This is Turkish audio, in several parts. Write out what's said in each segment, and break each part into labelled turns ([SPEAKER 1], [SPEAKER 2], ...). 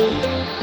[SPEAKER 1] Müzik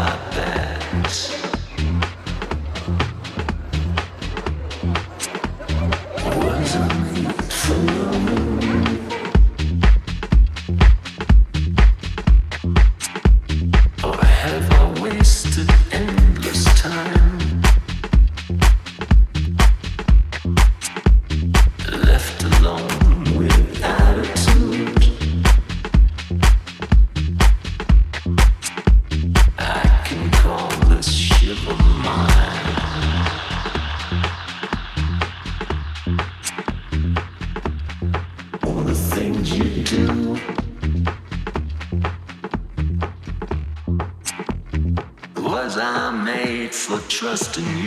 [SPEAKER 2] our beds. destiny.